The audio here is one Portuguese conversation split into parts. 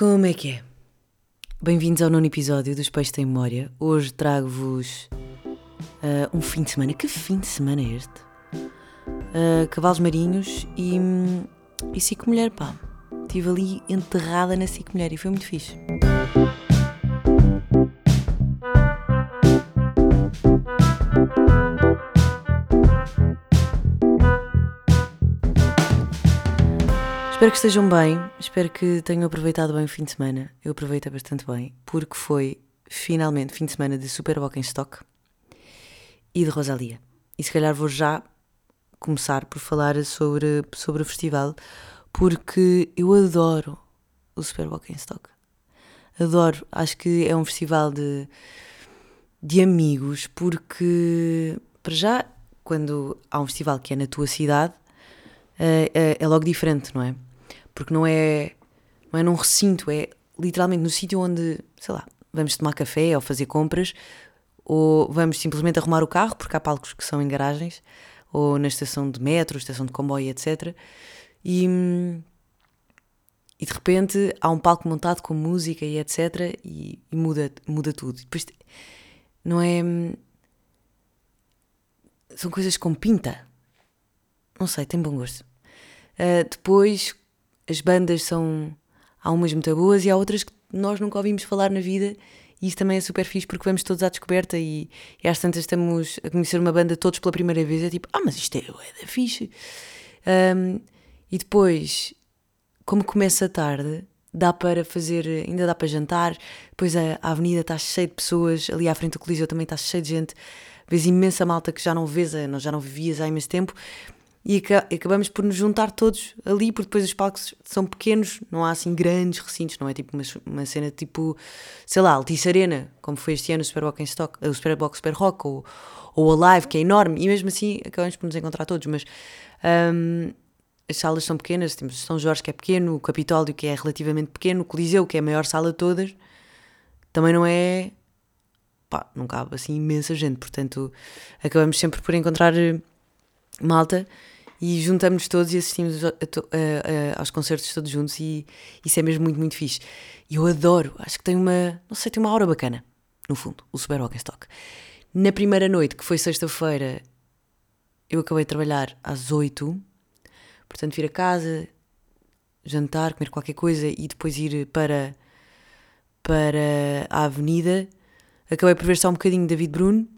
Como é que é? Bem-vindos ao nono episódio dos Peixes Tem Memória. Hoje trago-vos uh, um fim de semana. Que fim de semana é este? Uh, cavalos marinhos e, e Cico Mulher, pá. Estive ali enterrada na Cico Mulher e foi muito fixe. Espero que estejam bem, espero que tenham aproveitado bem o fim de semana. Eu aproveitei bastante bem, porque foi finalmente fim de semana de Super Stock e de Rosalia. E se calhar vou já começar por falar sobre, sobre o festival, porque eu adoro o Super Stock. Adoro, acho que é um festival de, de amigos, porque para já, quando há um festival que é na tua cidade, é, é, é logo diferente, não é? Porque não é, não é num recinto, é literalmente no sítio onde, sei lá, vamos tomar café ou fazer compras, ou vamos simplesmente arrumar o carro, porque há palcos que são em garagens, ou na estação de metro, estação de comboio, etc. E, e de repente há um palco montado com música e etc. E, e muda, muda tudo. Depois não é. São coisas com pinta. Não sei, tem bom gosto. Uh, depois, as bandas são. Há umas muito boas e há outras que nós nunca ouvimos falar na vida e isso também é super fixe porque vamos todos à descoberta e, e às tantas estamos a conhecer uma banda todos pela primeira vez. É tipo, ah, mas isto é, é da fixe. Um, e depois, como começa tarde, dá para fazer, ainda dá para jantar. Depois a, a avenida está cheia de pessoas, ali à frente do Coliseu também está cheia de gente. Vês imensa malta que já não vês, já não vivias há imenso tempo e acabamos por nos juntar todos ali, porque depois os palcos são pequenos, não há assim grandes recintos, não é tipo uma, uma cena tipo, sei lá, Altice Arena, como foi este ano o Superbox em Stock, o Superbox Super Rock, ou, ou a Live, que é enorme, e mesmo assim acabamos por nos encontrar todos, mas um, as salas são pequenas, temos São Jorge que é pequeno, o Capitólio que é relativamente pequeno, o Coliseu que é a maior sala de todas, também não é, pá, não cabe assim imensa gente, portanto acabamos sempre por encontrar malta e juntamos-nos todos e assistimos a, a, a, aos concertos todos juntos e isso é mesmo muito, muito fixe. E eu adoro, acho que tem uma, não sei, tem uma aura bacana, no fundo, o Super Stock. Na primeira noite, que foi sexta-feira, eu acabei de trabalhar às oito, portanto vir a casa, jantar, comer qualquer coisa e depois ir para, para a avenida. Acabei por ver só um bocadinho David Bruno,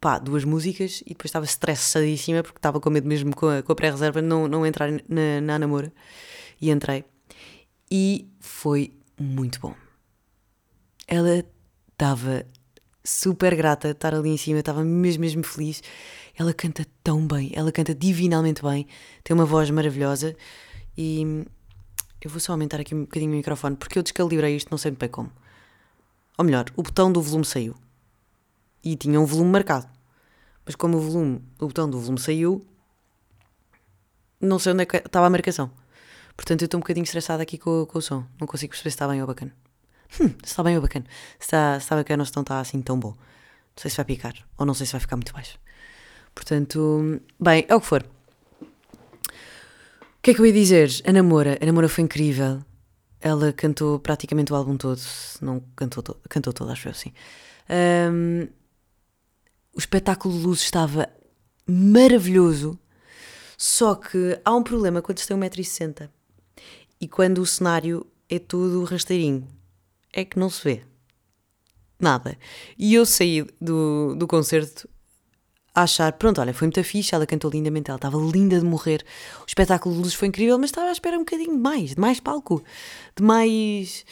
pá, duas músicas e depois estava estressadíssima porque estava com medo mesmo com a, com a pré-reserva não, não entrar na, na namora. E entrei. E foi muito bom. Ela estava super grata de estar ali em cima, estava mesmo, mesmo feliz. Ela canta tão bem, ela canta divinalmente bem, tem uma voz maravilhosa e eu vou só aumentar aqui um bocadinho o microfone porque eu descalibrei isto, não sei muito bem como. Ou melhor, o botão do volume saiu e tinha um volume marcado. Mas como o volume, o botão do volume saiu, não sei onde é que estava a marcação. Portanto, eu estou um bocadinho estressada aqui com, com o som. Não consigo perceber se está bem ou bacana. Hum, se está bem ou bacana. Se está, se está bacana ou se não está assim tão bom. Não sei se vai picar ou não sei se vai ficar muito baixo. Portanto, bem, é o que for. O que é que eu ia dizer? A Namora. A Namora foi incrível. Ela cantou praticamente o álbum todo. Não cantou todo, cantou todo, acho eu, sim. Um, o espetáculo de luz estava maravilhoso, só que há um problema quando se tem 1,60m e quando o cenário é tudo rasteirinho, é que não se vê nada. E eu saí do, do concerto a achar, pronto, olha, foi muito fixe, ela cantou lindamente, ela estava linda de morrer, o espetáculo de luz foi incrível, mas estava à espera um bocadinho de mais, de mais palco, de mais,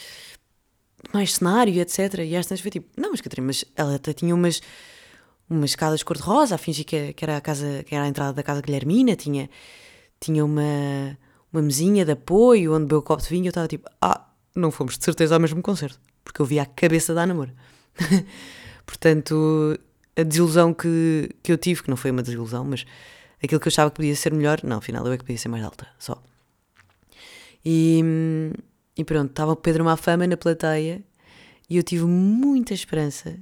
de mais cenário, etc. E às vezes foi tipo, não, mas Catarina, mas ela até tinha umas umas escadas cor-de-rosa, a fingir que, que, era a casa, que era a entrada da casa Guilhermina, tinha, tinha uma, uma mesinha de apoio onde bebeu o copo de vinho, eu estava tipo, ah, não fomos de certeza ao mesmo concerto, porque eu vi a cabeça da namoro. Portanto, a desilusão que, que eu tive, que não foi uma desilusão, mas aquilo que eu achava que podia ser melhor, não, afinal eu é que podia ser mais alta, só. E, e pronto, estava o Pedro Mafama na plateia e eu tive muita esperança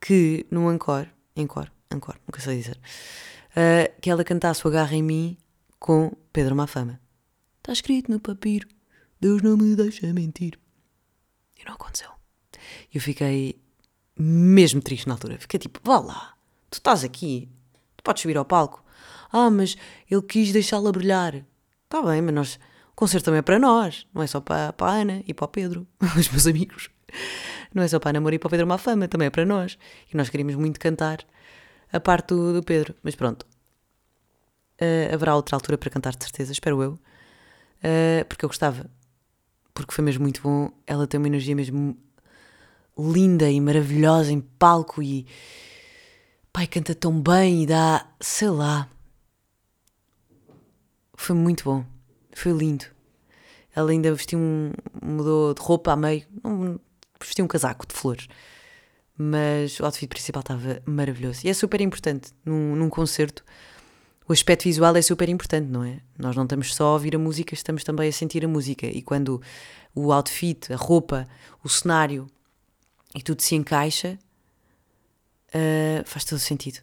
que no Encore, Encore, Encore, nunca sei dizer, uh, que ela cantasse o Agarra em Mim com Pedro Mafama. Está escrito no papiro Deus não me deixa mentir. E não aconteceu. Eu fiquei mesmo triste na altura. Fiquei tipo, vá lá, tu estás aqui, tu podes subir ao palco. Ah, mas ele quis deixá-la brilhar. Está bem, mas nós, o concerto também é para nós, não é só para, para a Ana e para o Pedro, os meus amigos. Não é só para a e para o Pedro Mafama, também é para nós. E nós queríamos muito cantar a parte do, do Pedro. Mas pronto, uh, haverá outra altura para cantar de certeza, espero eu. Uh, porque eu gostava. Porque foi mesmo muito bom. Ela tem uma energia mesmo linda e maravilhosa em palco e pai canta tão bem e dá, sei lá. Foi muito bom. Foi lindo. Ela ainda vestiu um. mudou de roupa a meio. Um, vestiu um casaco de flores. Mas o outfit principal estava maravilhoso. E é super importante num, num concerto. O aspecto visual é super importante, não é? Nós não estamos só a ouvir a música, estamos também a sentir a música. E quando o outfit, a roupa, o cenário e tudo se encaixa, uh, faz todo sentido.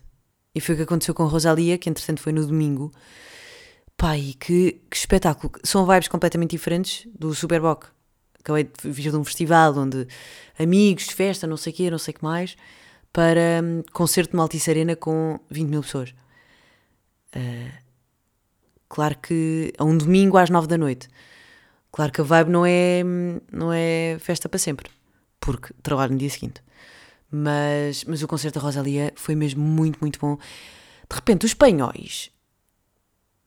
E foi o que aconteceu com Rosalia, que entretanto foi no domingo. Pai, que, que espetáculo! São vibes completamente diferentes do Superboc. Acabei de vir de um festival onde amigos, festa, não sei o quê, não sei o que mais, para um, concerto de Maltice Arena com 20 mil pessoas. Uh, claro que a um domingo às 9 da noite. Claro que a vibe não é, hum, não é festa para sempre porque trabalho no dia seguinte. Mas, mas o concerto da Rosalia foi mesmo muito, muito bom. De repente, os espanhóis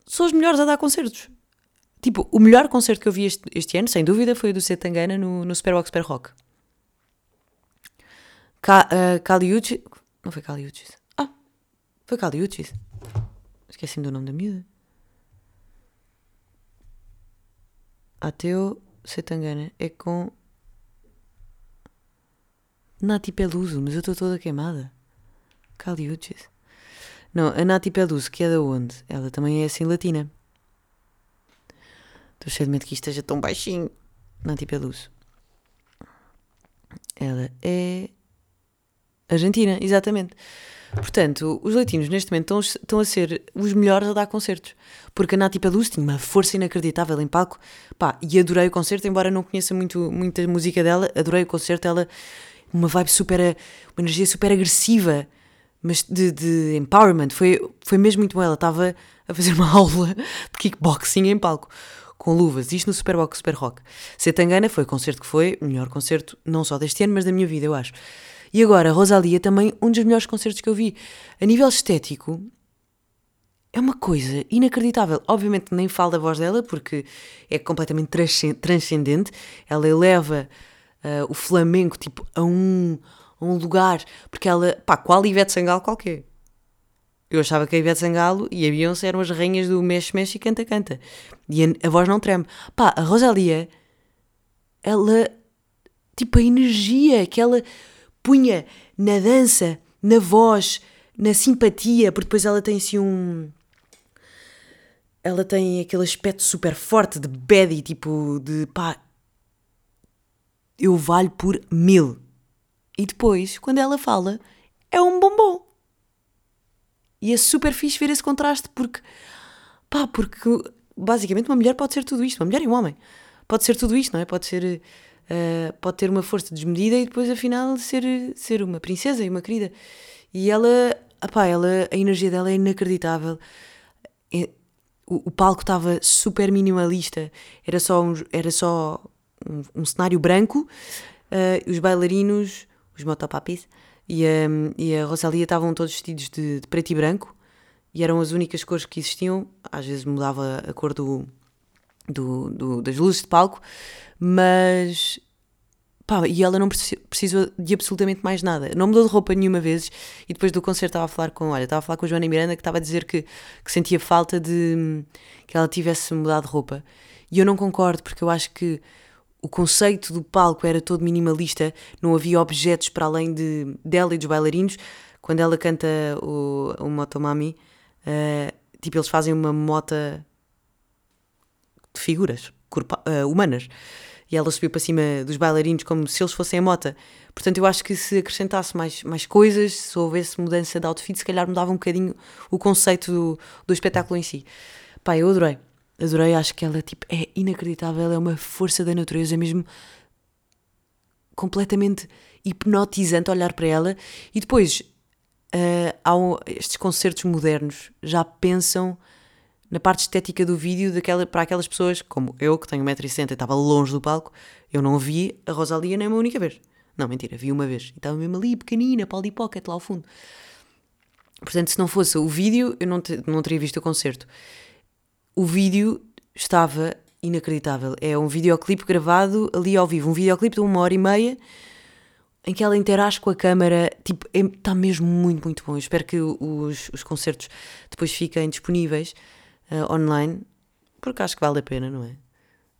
são os melhores a dar concertos. Tipo, o melhor concerto que eu vi este, este ano, sem dúvida, foi o do Setangana no, no Superbox Super Rock. Ka, uh, Caliucci. Não foi Caliucci. Ah, foi Caliucci. Esqueci-me do nome da miúda. Ateu Setangana é com Nati Peluso, mas eu estou toda queimada. Caliuches. Não, a Nati Peluso, que é da onde? Ela também é assim latina. Estou cheio de medo que isto esteja tão baixinho. Nati Peluso. Ela é argentina, exatamente. Portanto, os latinos neste momento estão, estão a ser os melhores a dar concertos. Porque a Nati Peluso tinha uma força inacreditável em palco. Pá, e adorei o concerto, embora não conheça muito, muita música dela, adorei o concerto. Ela uma vibe super, uma energia super agressiva, mas de, de empowerment. Foi, foi mesmo muito bom. Ela estava a fazer uma aula de kickboxing em palco, com luvas, isto no Superbox Super Rock. Setangana foi o concerto que foi, o melhor concerto, não só deste ano, mas da minha vida, eu acho. E agora, Rosalia, também um dos melhores concertos que eu vi. A nível estético, é uma coisa inacreditável. Obviamente nem falo da voz dela, porque é completamente transcendente. Ela eleva uh, o Flamengo, tipo, a um, a um lugar, porque ela, pá, qual Ivete Sangalo qualquer. Eu achava que a Ivete Sangalo e a Beyoncé eram as rainhas do mexe, mexe e canta, canta. E a, a voz não treme. Pá, a Rosalia, ela, tipo, a energia que ela punha na dança, na voz, na simpatia, porque depois ela tem assim um. Ela tem aquele aspecto super forte de baddie, tipo, de pá, eu valho por mil. E depois, quando ela fala, é um bombom. E é super fixe ver esse contraste porque, pá, porque basicamente uma mulher pode ser tudo isto, uma mulher e um homem. Pode ser tudo isto, não é? Pode ser, uh, pode ter uma força desmedida e depois afinal ser, ser uma princesa e uma querida. E ela, pá, ela, a energia dela é inacreditável. É, o, o, palco estava super minimalista, era só, um, era só um, um cenário branco, uh, os bailarinos, os motopapis e a, e a Rosalia estavam todos vestidos de, de, preto e branco e eram as únicas cores que existiam. Às vezes mudava a cor do, do, do das luzes de palco, mas Pá, e ela não precisou de absolutamente mais nada. Não mudou de roupa nenhuma vez. E depois do concerto estava a falar com, olha, estava a falar com a Joana Miranda que estava a dizer que, que sentia falta de que ela tivesse mudado de roupa. E eu não concordo, porque eu acho que o conceito do palco era todo minimalista, não havia objetos para além de, dela e dos bailarinos. Quando ela canta o, o Motomami, uh, tipo, eles fazem uma mota de figuras corpa, uh, humanas. E ela subiu para cima dos bailarinos como se eles fossem a mota. Portanto, eu acho que se acrescentasse mais, mais coisas, se houvesse mudança de outfit, se calhar mudava um bocadinho o conceito do, do espetáculo em si. Pá, eu adorei. Adorei, acho que ela tipo, é inacreditável, é uma força da natureza, mesmo completamente hipnotizante olhar para ela. E depois, uh, um, estes concertos modernos já pensam na parte estética do vídeo daquela, para aquelas pessoas, como eu, que tenho 1,60m e estava longe do palco, eu não vi a Rosalia nem uma única vez. Não, mentira, vi uma vez. E estava mesmo ali, pequenina, Polly Pocket, lá ao fundo. Portanto, se não fosse o vídeo, eu não, não teria visto o concerto. O vídeo estava inacreditável. É um videoclipe gravado ali ao vivo. Um videoclipe de uma hora e meia em que ela interage com a câmara. Tipo, está é, mesmo muito, muito bom. Eu espero que os, os concertos depois fiquem disponíveis uh, online, porque acho que vale a pena, não é?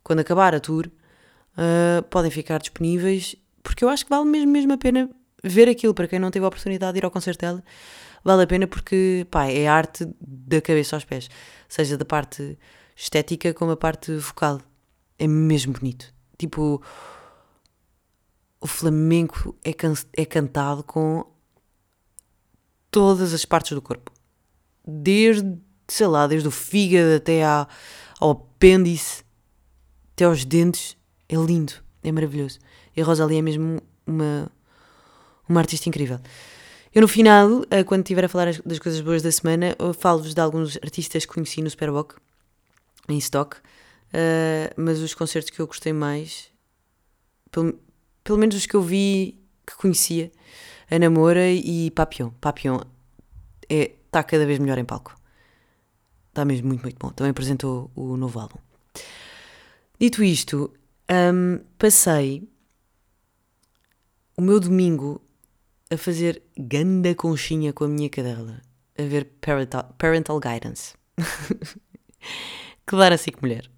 Quando acabar a tour, uh, podem ficar disponíveis, porque eu acho que vale mesmo, mesmo a pena ver aquilo. Para quem não teve a oportunidade de ir ao concerto dela, vale a pena porque, pá, é arte da cabeça aos pés, seja da parte estética como a parte vocal. É mesmo bonito. Tipo, o flamenco é, can é cantado com todas as partes do corpo. Desde sei lá, desde o fígado até à, ao apêndice, até aos dentes. É lindo, é maravilhoso. E a Rosalie é mesmo uma, uma artista incrível. Eu no final, eh, quando estiver a falar das coisas boas da semana, falo-vos de alguns artistas que conheci no Superboc, em stock, uh, mas os concertos que eu gostei mais, pelo, pelo menos os que eu vi, que conhecia, a Namora e Papillon. Papillon está é, tá cada vez melhor em palco. Está mesmo muito, muito bom. Também apresentou o novo álbum. Dito isto, um, passei o meu domingo a fazer ganda conchinha com a minha cadela, a ver Parental, parental Guidance. Clara assim que mulher.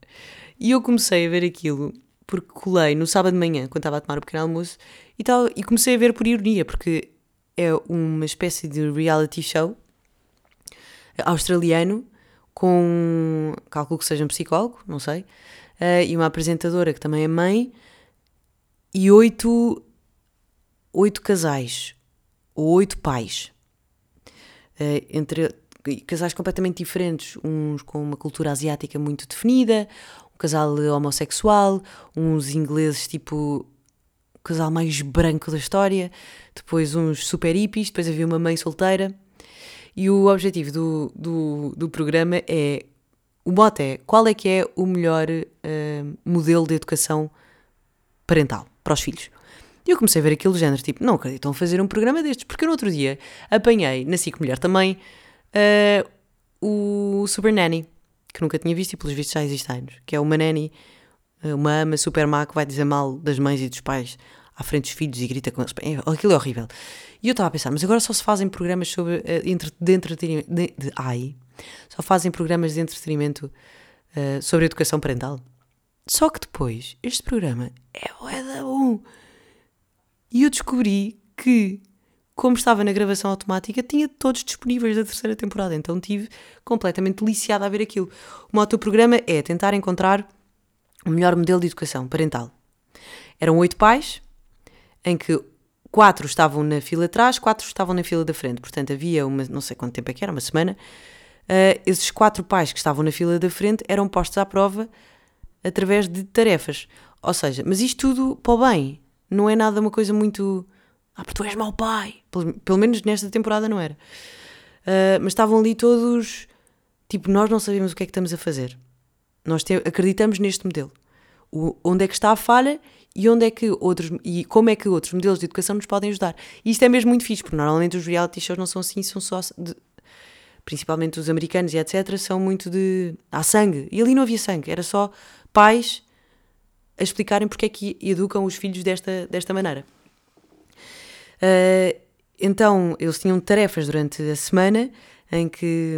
E eu comecei a ver aquilo porque colei no sábado de manhã, quando estava a tomar o pequeno almoço, e, tal, e comecei a ver por ironia, porque é uma espécie de reality show australiano com, calculo que seja um psicólogo, não sei, uh, e uma apresentadora que também é mãe, e oito, oito casais, oito pais, uh, entre casais completamente diferentes, uns com uma cultura asiática muito definida, um casal homossexual, uns ingleses tipo o casal mais branco da história, depois uns super hippies, depois havia uma mãe solteira. E o objetivo do, do, do programa é. O mote é qual é que é o melhor uh, modelo de educação parental para os filhos. E eu comecei a ver aquilo do género, tipo, não acreditam fazer um programa destes, porque eu no outro dia apanhei, na SIC Mulher também, uh, o Super Nanny, que nunca tinha visto e pelos vistos já existe há anos, que é uma nanny, uma ama super má que vai dizer mal das mães e dos pais à frente dos filhos e grita com eles. Aquilo é horrível. E eu estava a pensar, mas agora só se fazem programas sobre, uh, de entretenimento. De, de, ai, só fazem programas de entretenimento uh, sobre educação parental. Só que depois, este programa é da bom. E eu descobri que, como estava na gravação automática, tinha todos disponíveis da terceira temporada. Então tive completamente deliciada a ver aquilo. O do programa é tentar encontrar o melhor modelo de educação parental. Eram oito pais, em que quatro estavam na fila atrás, quatro estavam na fila da frente. Portanto, havia uma, não sei quanto tempo é que era, uma semana. Uh, esses quatro pais que estavam na fila da frente eram postos à prova através de tarefas. Ou seja, mas isto tudo para o bem. Não é nada uma coisa muito. Ah, porque tu és mau pai. Pelo, pelo menos nesta temporada não era. Uh, mas estavam ali todos. Tipo, nós não sabemos o que é que estamos a fazer. Nós te, acreditamos neste modelo. O, onde é que está a falha e onde é que outros e como é que outros modelos de educação nos podem ajudar. E isto é mesmo muito fixe, porque normalmente os reality shows não são assim, são só de, principalmente os americanos e etc, são muito de há sangue. E ali não havia sangue, era só pais a explicarem porque é que educam os filhos desta, desta maneira. Uh, então, eles tinham tarefas durante a semana em que,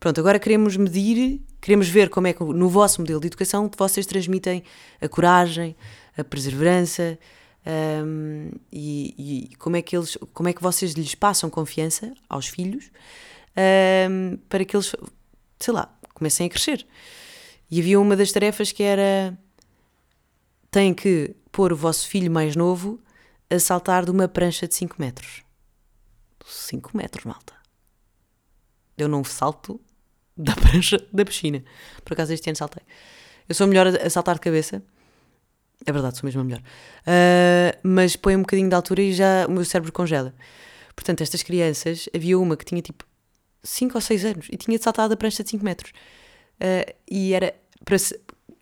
pronto, agora queremos medir, queremos ver como é que no vosso modelo de educação vocês transmitem a coragem, a perseverança um, e, e, como é que eles, como é que vocês lhes passam confiança aos filhos um, para que eles, sei lá, comecem a crescer. E havia uma das tarefas que era tem que pôr o vosso filho mais novo a saltar de uma prancha de 5 metros. 5 metros, malta. Eu não salto da prancha da piscina. Por acaso este ano saltei. Eu sou melhor a saltar de cabeça. É verdade, sou mesmo a melhor. Uh, mas põe um bocadinho de altura e já o meu cérebro congela. Portanto, estas crianças, havia uma que tinha tipo 5 ou 6 anos e tinha saltado a prancha de 5 metros. Uh, e era para,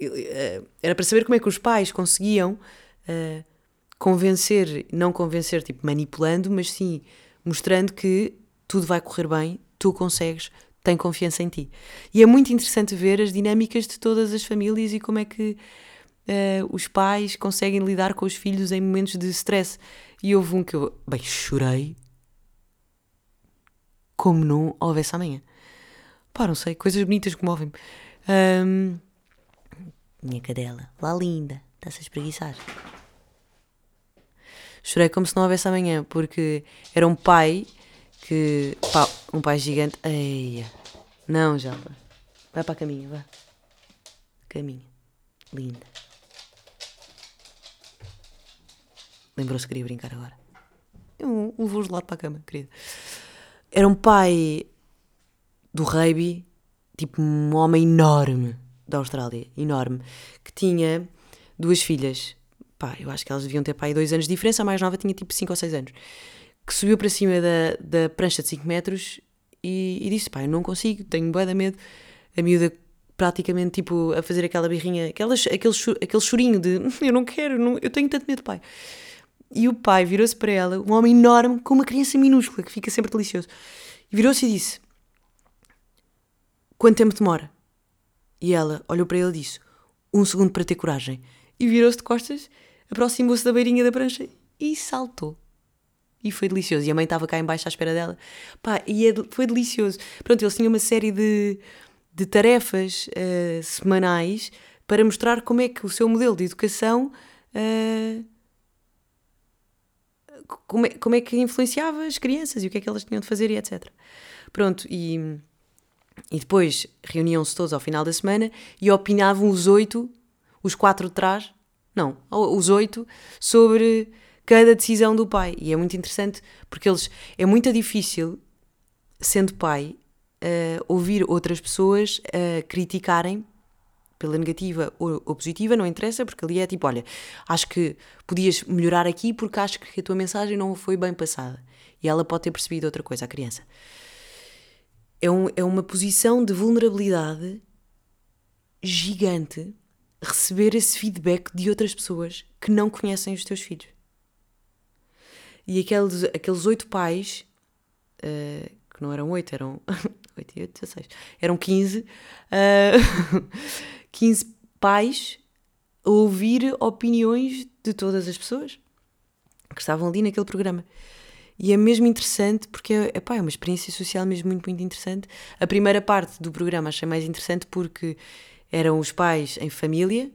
uh, era para saber como é que os pais conseguiam convencer, não convencer, tipo manipulando, mas sim mostrando que tudo vai correr bem, tu consegues, tem confiança em ti. E é muito interessante ver as dinâmicas de todas as famílias e como é que uh, os pais conseguem lidar com os filhos em momentos de stress. E houve um que eu, bem, chorei como não houvesse amanhã. Pá, não sei, coisas bonitas que movem-me. Um, minha cadela, lá linda, está-se a espreguiçar. Chorei como se não houvesse amanhã, porque era um pai que. Pá, um pai gigante. Eia. Não, já. Vai para a caminha, vá. Caminha. Linda. Lembrou-se que queria brincar agora. Eu levou de lado para a cama, querido. Era um pai do rugby, tipo um homem enorme da Austrália, enorme, que tinha duas filhas. Pá, eu acho que elas deviam ter pai dois anos de diferença, a mais nova tinha tipo 5 ou 6 anos que subiu para cima da, da prancha de 5 metros e, e disse: Pá, eu não consigo, tenho bué medo. A miúda praticamente tipo a fazer aquela birrinha, aquelas, aquele, aquele chorinho de eu não quero, não, eu tenho tanto medo, pai. E o pai virou-se para ela, um homem enorme, com uma criança minúscula, que fica sempre delicioso. E virou-se e disse: Quanto tempo demora? E ela olhou para ele e disse: Um segundo para ter coragem. E virou-se de costas, aproximou-se da beirinha da prancha e saltou e foi delicioso. E a mãe estava cá embaixo à espera dela. Pá, e é, foi delicioso. Pronto, eles tinham uma série de, de tarefas uh, semanais para mostrar como é que o seu modelo de educação. Uh, como, é, como é que influenciava as crianças e o que é que elas tinham de fazer e etc. Pronto, e, e depois reuniam-se todos ao final da semana e opinavam os oito, os quatro de trás, não, os oito, sobre cada decisão do pai. E é muito interessante porque eles é muito difícil, sendo pai, uh, ouvir outras pessoas uh, criticarem pela negativa ou, positiva, não interessa, porque ali é tipo, olha, acho que podias melhorar aqui porque acho que a tua mensagem não foi bem passada. E ela pode ter percebido outra coisa, a criança. É, um, é uma posição de vulnerabilidade gigante receber esse feedback de outras pessoas que não conhecem os teus filhos. E aqueles, aqueles oito pais, uh, que não eram oito, eram oito e oito, 16, eram 15, uh, 15 pais a ouvir opiniões de todas as pessoas que estavam ali naquele programa. E é mesmo interessante porque é, epá, é uma experiência social mesmo muito, muito interessante. A primeira parte do programa achei mais interessante porque eram os pais em família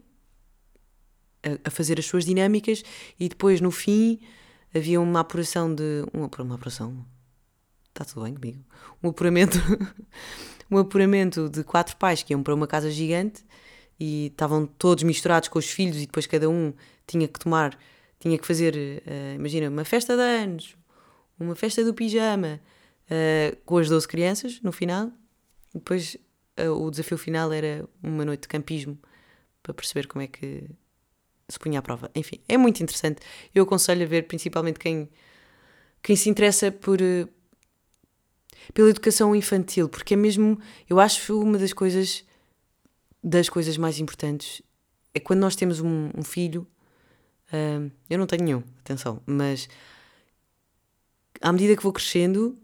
a, a fazer as suas dinâmicas e depois no fim havia uma apuração de. Uma, uma apuração. Está tudo bem comigo? Um apuramento. um apuramento de quatro pais que iam para uma casa gigante e estavam todos misturados com os filhos e depois cada um tinha que tomar, tinha que fazer, uh, imagina, uma festa de anos, uma festa do pijama, uh, com as 12 crianças no final. Depois uh, o desafio final era uma noite de campismo para perceber como é que se punha à prova. Enfim, é muito interessante. Eu aconselho a ver, principalmente quem, quem se interessa por eh, pela educação infantil, porque é mesmo, eu acho uma das coisas das coisas mais importantes é quando nós temos um, um filho. Uh, eu não tenho nenhum, atenção, mas à medida que vou crescendo,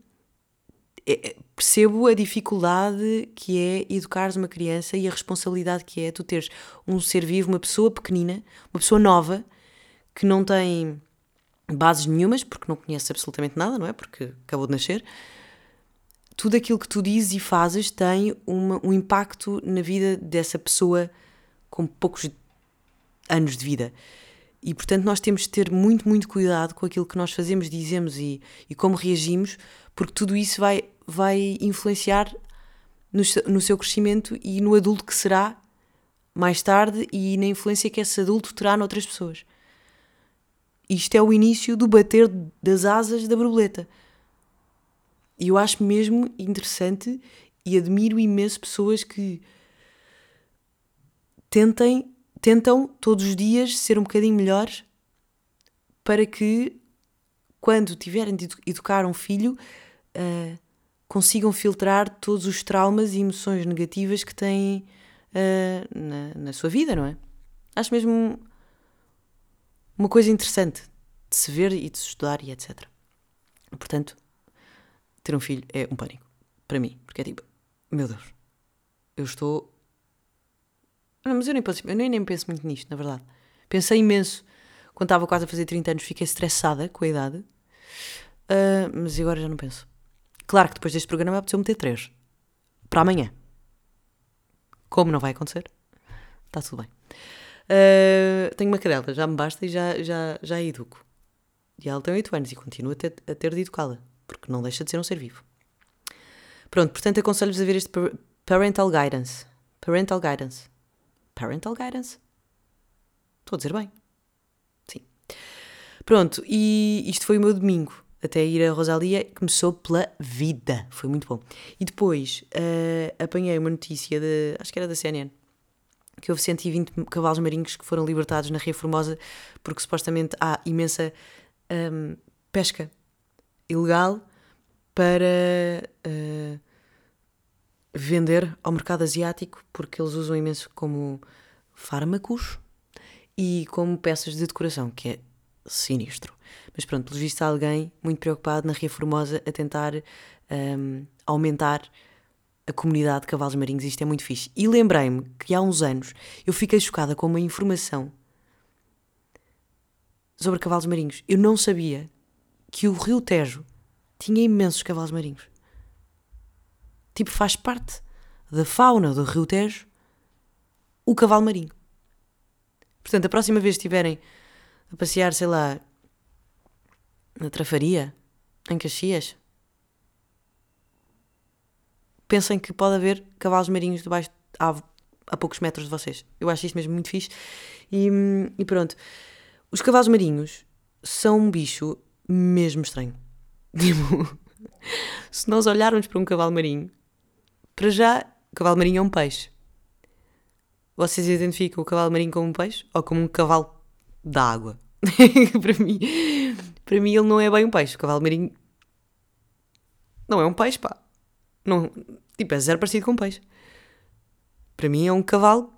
é, é, percebo a dificuldade que é educares uma criança e a responsabilidade que é tu teres um ser vivo, uma pessoa pequenina, uma pessoa nova, que não tem bases nenhumas, porque não conhece absolutamente nada, não é? Porque acabou de nascer. Tudo aquilo que tu dizes e fazes tem uma, um impacto na vida dessa pessoa com poucos anos de vida. E portanto, nós temos de ter muito, muito cuidado com aquilo que nós fazemos, dizemos e, e como reagimos, porque tudo isso vai vai influenciar no, no seu crescimento e no adulto que será mais tarde e na influência que esse adulto terá noutras pessoas. Isto é o início do bater das asas da borboleta. E eu acho mesmo interessante e admiro imenso pessoas que tentem, tentam todos os dias ser um bocadinho melhores para que quando tiverem de educar um filho uh, consigam filtrar todos os traumas e emoções negativas que têm uh, na, na sua vida, não é? Acho mesmo uma coisa interessante de se ver e de se estudar e etc. Portanto, ter um filho é um pânico para mim, porque é tipo, meu Deus, eu estou. Não, mas eu nem, penso, eu nem, nem penso muito nisto, na verdade. Pensei imenso quando estava quase a fazer 30 anos, fiquei estressada com a idade, uh, mas agora já não penso. Claro que depois deste programa apeteceu meter 3 para amanhã. Como não vai acontecer, está tudo bem. Uh, tenho uma cadela, já me basta e já, já, já a educo. E ela tem 8 anos e continua a ter, a ter de educá-la, porque não deixa de ser um ser vivo. Pronto, portanto aconselho-vos a ver este Parental Guidance. Parental Guidance. Parental Guidance? Estou a dizer bem. Sim. Pronto, e isto foi o meu domingo. Até ir a Rosalia, começou pela vida. Foi muito bom. E depois uh, apanhei uma notícia, de, acho que era da CNN, que houve 120 cavalos marinhos que foram libertados na Ria Formosa porque supostamente há imensa um, pesca ilegal para uh, vender ao mercado asiático porque eles usam imenso como fármacos e como peças de decoração, que é sinistro. Mas pronto, pelo visto há alguém muito preocupado na Ria Formosa a tentar um, aumentar a comunidade de cavalos marinhos, isto é muito fixe. E lembrei-me que há uns anos eu fiquei chocada com uma informação sobre cavalos marinhos. Eu não sabia que o Rio Tejo tinha imensos cavalos marinhos. Tipo, faz parte da fauna do Rio Tejo o cavalo marinho. Portanto, a próxima vez que estiverem a passear, sei lá, na Trafaria, em Caxias, pensem que pode haver cavalos marinhos debaixo a, a poucos metros de vocês. Eu acho isto mesmo muito fixe. E, e pronto. Os cavalos marinhos são um bicho mesmo estranho. Tipo, se nós olharmos para um cavalo marinho, para já, cavalo marinho é um peixe. Vocês identificam o cavalo marinho como um peixe ou como um cavalo da água? para mim, para mim ele não é bem um peixe. O cavalo marinho não é um peixe, pá. Não, tipo, é zero parecido com um peixe. Para mim é um cavalo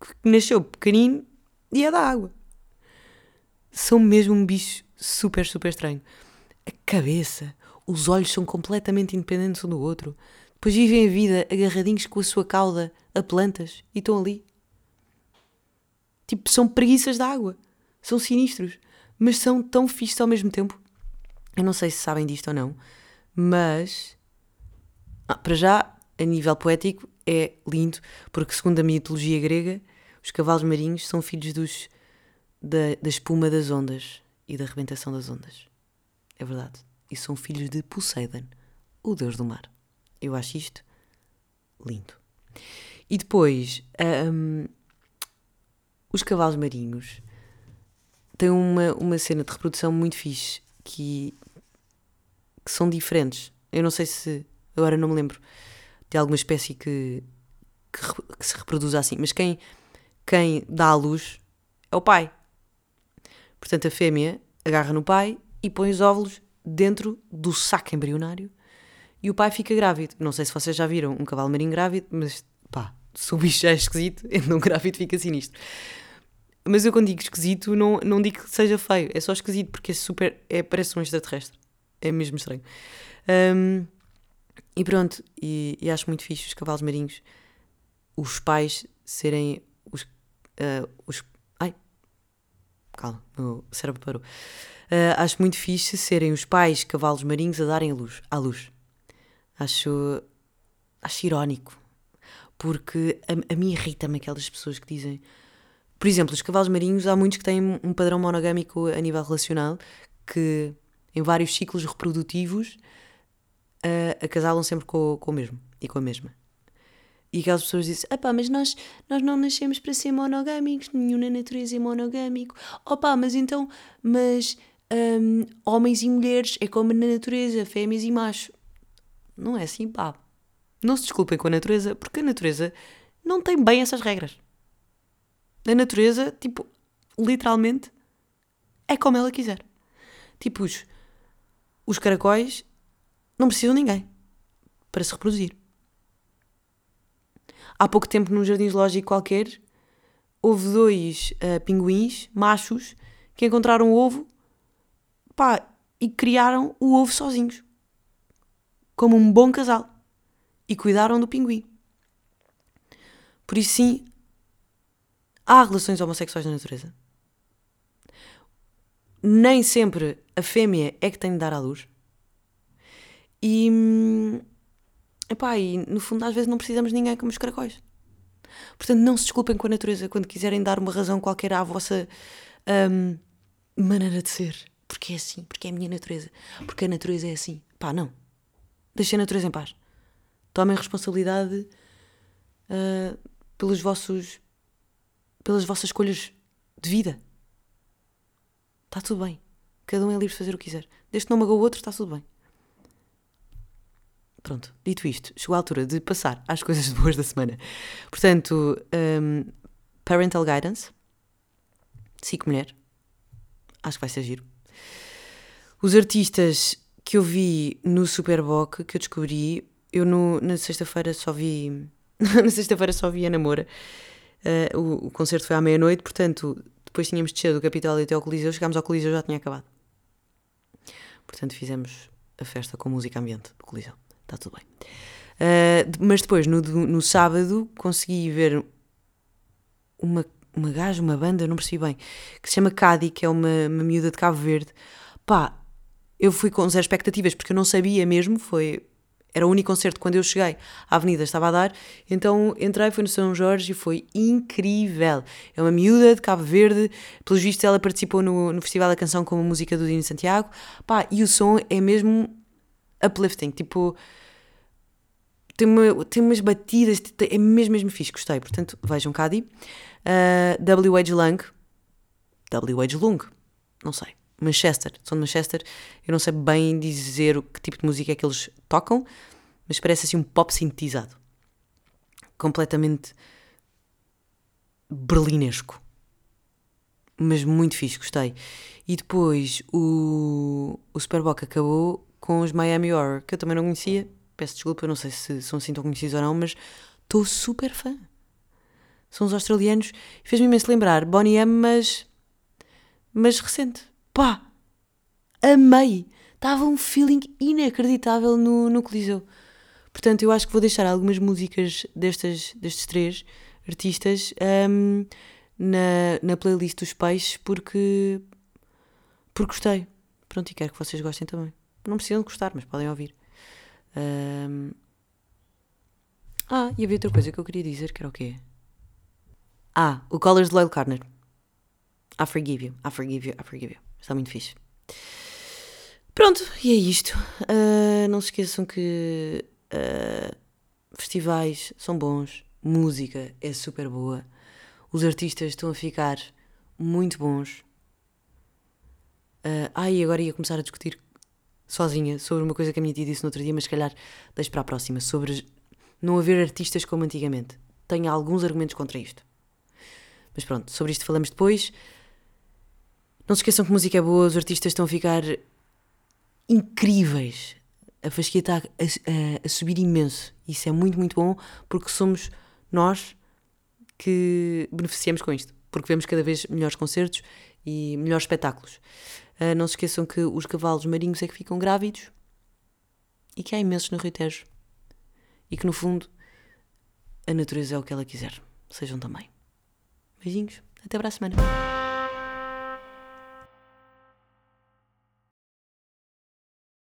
que nasceu pequenino e é da água. São mesmo um bicho super, super estranho. A cabeça, os olhos são completamente independentes um do outro. Depois vivem a vida agarradinhos com a sua cauda a plantas e estão ali. Tipo, são preguiças da água. São sinistros. Mas são tão fixos ao mesmo tempo. Eu não sei se sabem disto ou não, mas ah, para já, a nível poético, é lindo, porque segundo a mitologia grega, os cavalos marinhos são filhos dos, da, da espuma das ondas e da arrebentação das ondas. É verdade. E são filhos de Poseidon, o deus do mar. Eu acho isto lindo. E depois, um, os cavalos marinhos têm uma, uma cena de reprodução muito fixe que, que são diferentes. Eu não sei se Agora não me lembro de alguma espécie que, que, que se reproduza assim. Mas quem, quem dá à luz é o pai. Portanto, a fêmea agarra no pai e põe os óvulos dentro do saco embrionário e o pai fica grávido. Não sei se vocês já viram um cavalo marinho grávido, mas pá, se o bicho é esquisito, então grávido fica sinistro. Mas eu quando digo esquisito, não, não digo que seja feio, é só esquisito porque é super. É, parece um extraterrestre. É mesmo estranho. Um, e pronto, e, e, acho muito fixe os cavalos marinhos, os pais serem os. Uh, os ai, calma, o cérebro parou. Uh, acho muito fixe serem os pais cavalos marinhos a darem luz, à luz. Acho, acho irónico, porque a, a mim irrita-me aquelas pessoas que dizem. Por exemplo, os cavalos marinhos, há muitos que têm um padrão monogâmico a nível relacional, que em vários ciclos reprodutivos uh, acasalam sempre com, com o mesmo e com a mesma. E aquelas pessoas dizem: pá, mas nós, nós não nascemos para ser monogâmicos, nenhum na natureza é monogâmico. Opá, mas então, mas um, homens e mulheres é como na natureza, fêmeas e macho. Não é assim, pá. não se desculpem com a natureza, porque a natureza não tem bem essas regras. A natureza, tipo, literalmente, é como ela quiser. Tipo, os, os caracóis não precisam de ninguém para se reproduzir. Há pouco tempo, num jardim zoológico qualquer, houve dois uh, pinguins machos que encontraram o ovo pá, e criaram o ovo sozinhos, como um bom casal, e cuidaram do pinguim. Por isso, sim, há relações homossexuais na natureza. Nem sempre a fêmea é que tem de dar à luz. E, epá, e no fundo, às vezes não precisamos de ninguém como os caracóis. Portanto, não se desculpem com a natureza quando quiserem dar uma razão qualquer à vossa um, maneira de ser. Porque é assim, porque é a minha natureza. Porque a natureza é assim. Pá, não. Deixem a natureza em paz. Tomem responsabilidade uh, pelos vossos, pelas vossas escolhas de vida. Está tudo bem. Cada um é livre de fazer o que quiser. Desde que não magoe o outro, está tudo bem. Pronto, dito isto, chegou a altura de passar às coisas boas da semana. Portanto, um, Parental Guidance, SIC Mulher, acho que vai ser giro. Os artistas que eu vi no Superboc, que eu descobri, eu no, na sexta-feira só vi. na sexta-feira só vi a Namora. Uh, o, o, concerto foi à meia-noite, portanto, depois tínhamos descido do Capitólio até ao Coliseu, chegámos ao Coliseu já tinha acabado. Portanto, fizemos a festa com música ambiente do Coliseu está tudo bem. Uh, mas depois, no, no sábado, consegui ver uma, uma gaja, uma banda, não percebi bem, que se chama Cadi, que é uma, uma miúda de Cabo Verde. Pá, eu fui com zero expectativas, porque eu não sabia mesmo, foi... Era o único concerto quando eu cheguei à avenida estava a dar, então entrei, foi no São Jorge e foi incrível. É uma miúda de Cabo Verde, pelos vistos ela participou no, no Festival da Canção com a música do Dino Santiago, pá, e o som é mesmo uplifting, tipo tem, uma, tem umas batidas, é mesmo, mesmo fixe, gostei. Portanto, vejam Cadi. Uh, W.H. Lung. W.H. Lung. Não sei. Manchester. São de Manchester. Eu não sei bem dizer que tipo de música é que eles tocam, mas parece assim um pop sintetizado. Completamente berlinesco. Mas muito fixe, gostei. E depois o, o Superboc acabou com os Miami Horror, que eu também não conhecia, peço desculpa, não sei se são assim tão conhecidos ou não, mas estou super fã. São os australianos. Fez-me imenso lembrar Bonnie M, mas. mas recente. Pá! Amei! Estava um feeling inacreditável no, no Coliseu. Portanto, eu acho que vou deixar algumas músicas destas, destes três artistas um, na, na playlist dos peixes porque. porque gostei. Pronto, e quero que vocês gostem também. Não precisam de gostar, mas podem ouvir. Um... Ah, e havia outra coisa que eu queria dizer, que era o quê? Ah, o Colors de Loyal Carner. I forgive you, I forgive you, I forgive you. Está muito fixe. Pronto, e é isto. Uh, não se esqueçam que uh, festivais são bons, música é super boa, os artistas estão a ficar muito bons. Uh, e agora ia começar a discutir sozinha sobre uma coisa que a minha tia disse no outro dia, mas se calhar deixo para a próxima, sobre não haver artistas como antigamente. Tenho alguns argumentos contra isto. Mas pronto, sobre isto falamos depois. Não se esqueçam que música é boa, os artistas estão a ficar incríveis. A fasquia está a, a, a subir imenso. Isso é muito, muito bom porque somos nós que beneficiamos com isto. Porque vemos cada vez melhores concertos e melhores espetáculos. Uh, não se esqueçam que os cavalos marinhos é que ficam grávidos e que há imensos no Rio Tejo. E que no fundo a natureza é o que ela quiser. Sejam também. Beijinhos. Até para a semana.